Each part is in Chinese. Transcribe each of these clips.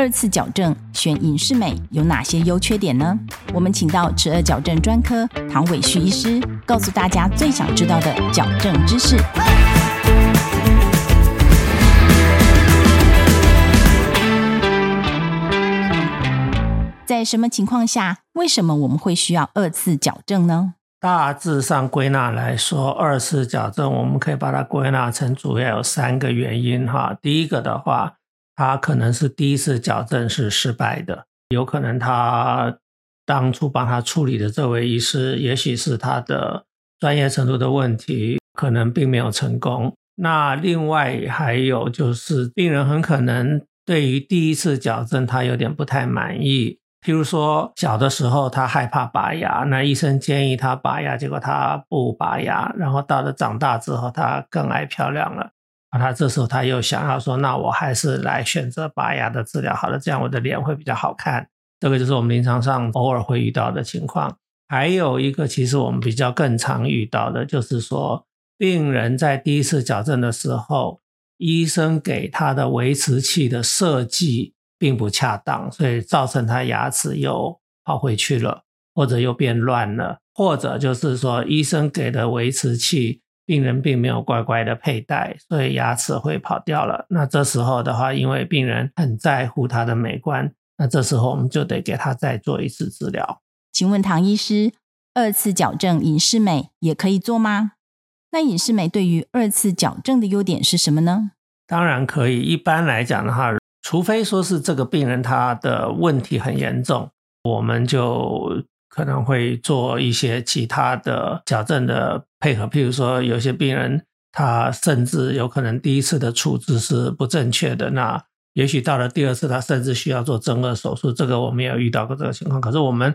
二次矫正选隐适美有哪些优缺点呢？我们请到齿颚矫正专科唐伟旭医师，告诉大家最想知道的矫正知识。在什么情况下，为什么我们会需要二次矫正呢？大致上归纳来说，二次矫正我们可以把它归纳成主要有三个原因哈。第一个的话。他可能是第一次矫正是失败的，有可能他当初帮他处理的这位医师，也许是他的专业程度的问题，可能并没有成功。那另外还有就是，病人很可能对于第一次矫正他有点不太满意，譬如说小的时候他害怕拔牙，那医生建议他拔牙，结果他不拔牙，然后到了长大之后，他更爱漂亮了。啊，他这时候他又想要说，那我还是来选择拔牙的治疗好了，这样我的脸会比较好看。这个就是我们临床上偶尔会遇到的情况。还有一个，其实我们比较更常遇到的，就是说病人在第一次矫正的时候，医生给他的维持器的设计并不恰当，所以造成他牙齿又跑回去了，或者又变乱了，或者就是说医生给的维持器。病人并没有乖乖的佩戴，所以牙齿会跑掉了。那这时候的话，因为病人很在乎他的美观，那这时候我们就得给他再做一次治疗。请问唐医师，二次矫正隐适美也可以做吗？那隐适美对于二次矫正的优点是什么呢？当然可以。一般来讲的话，除非说是这个病人他的问题很严重，我们就。可能会做一些其他的矫正的配合，譬如说，有些病人他甚至有可能第一次的处置是不正确的，那也许到了第二次，他甚至需要做正颌手术。这个我们也有遇到过这个情况。可是我们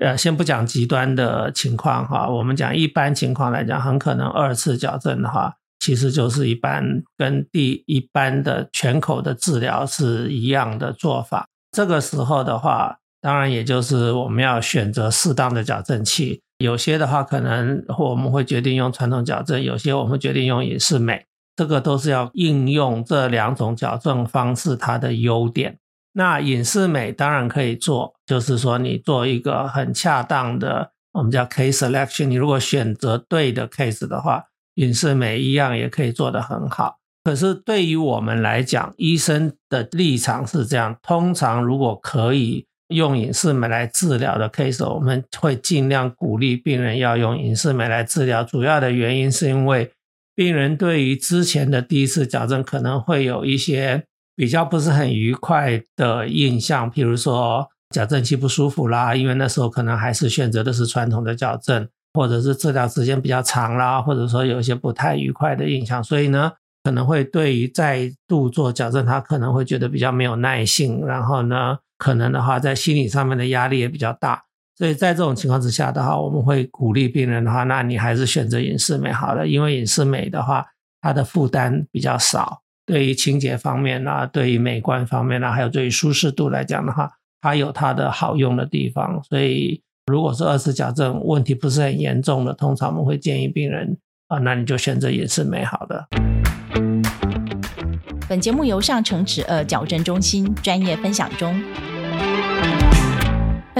呃，先不讲极端的情况哈，我们讲一般情况来讲，很可能二次矫正的话，其实就是一般跟第一般的全口的治疗是一样的做法。这个时候的话。当然，也就是我们要选择适当的矫正器。有些的话，可能或我们会决定用传统矫正；有些我们决定用隐适美。这个都是要应用这两种矫正方式它的优点。那隐适美当然可以做，就是说你做一个很恰当的，我们叫 case selection。你如果选择对的 case 的话，隐适美一样也可以做得很好。可是对于我们来讲，医生的立场是这样：通常如果可以。用隐适美来治疗的 case，我们会尽量鼓励病人要用隐适美来治疗。主要的原因是因为病人对于之前的第一次矫正可能会有一些比较不是很愉快的印象，譬如说矫正器不舒服啦，因为那时候可能还是选择的是传统的矫正，或者是治疗时间比较长啦，或者说有一些不太愉快的印象，所以呢，可能会对于再度做矫正，他可能会觉得比较没有耐性，然后呢。可能的话，在心理上面的压力也比较大，所以在这种情况之下的话，我们会鼓励病人的话，那你还是选择隐适美好了，因为隐适美的话，它的负担比较少，对于清洁方面啊，对于美观方面啊，还有对于舒适度来讲的话，它有它的好用的地方。所以，如果是二次矫正问题不是很严重的，通常我们会建议病人啊，那你就选择隐适美好的。本节目由上城齿颚矫正中心专业分享中。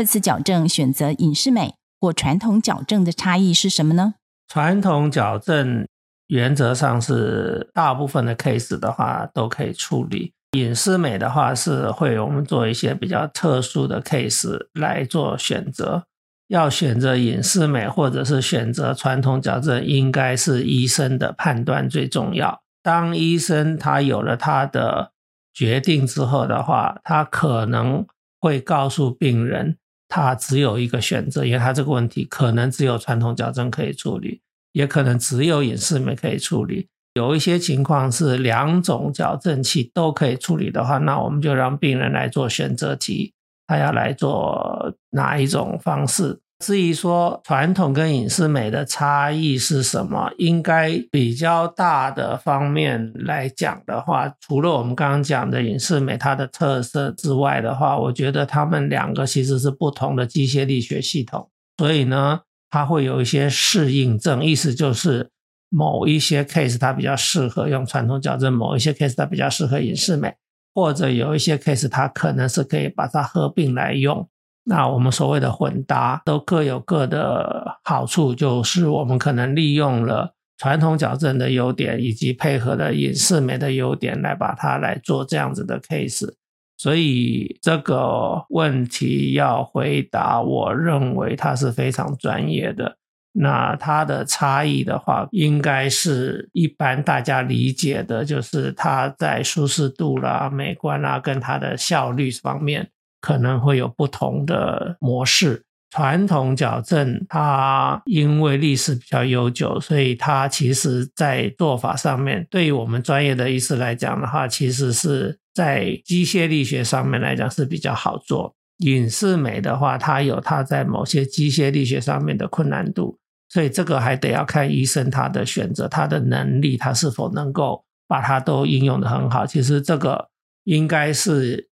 二次矫正选择隐适美或传统矫正的差异是什么呢？传统矫正原则上是大部分的 case 的话都可以处理，隐适美的话是会我们做一些比较特殊的 case 来做选择。要选择隐适美或者是选择传统矫正，应该是医生的判断最重要。当医生他有了他的决定之后的话，他可能会告诉病人。他只有一个选择，因为他这个问题可能只有传统矫正可以处理，也可能只有隐适美可以处理。有一些情况是两种矫正器都可以处理的话，那我们就让病人来做选择题，他要来做哪一种方式。至于说传统跟隐适美的差异是什么，应该比较大的方面来讲的话，除了我们刚刚讲的隐适美它的特色之外的话，我觉得他们两个其实是不同的机械力学系统，所以呢，它会有一些适应症，意思就是某一些 case 它比较适合用传统矫正，某一些 case 它比较适合隐适美。或者有一些 case 它可能是可以把它合并来用。那我们所谓的混搭都各有各的好处，就是我们可能利用了传统矫正的优点，以及配合的隐适美的优点来把它来做这样子的 case。所以这个问题要回答，我认为它是非常专业的。那它的差异的话，应该是一般大家理解的，就是它在舒适度啦、美观啦，跟它的效率方面。可能会有不同的模式。传统矫正它因为历史比较悠久，所以它其实在做法上面，对于我们专业的医师来讲的话，其实是在机械力学上面来讲是比较好做。影视美的话，它有它在某些机械力学上面的困难度，所以这个还得要看医生他的选择，他的能力，他是否能够把它都应用的很好。其实这个应该是。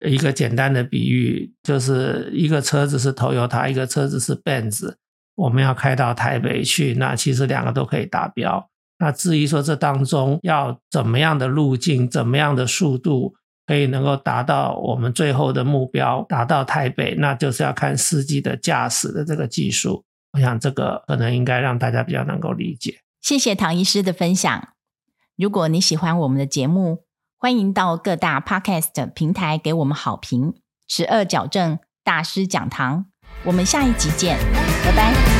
一个简单的比喻，就是一个车子是 Toyota，一个车子是 Benz，我们要开到台北去，那其实两个都可以达标。那至于说这当中要怎么样的路径，怎么样的速度，可以能够达到我们最后的目标，达到台北，那就是要看司机的驾驶的这个技术。我想这个可能应该让大家比较能够理解。谢谢唐医师的分享。如果你喜欢我们的节目，欢迎到各大 Podcast 平台给我们好评。十二矫正大师讲堂，我们下一集见，拜拜。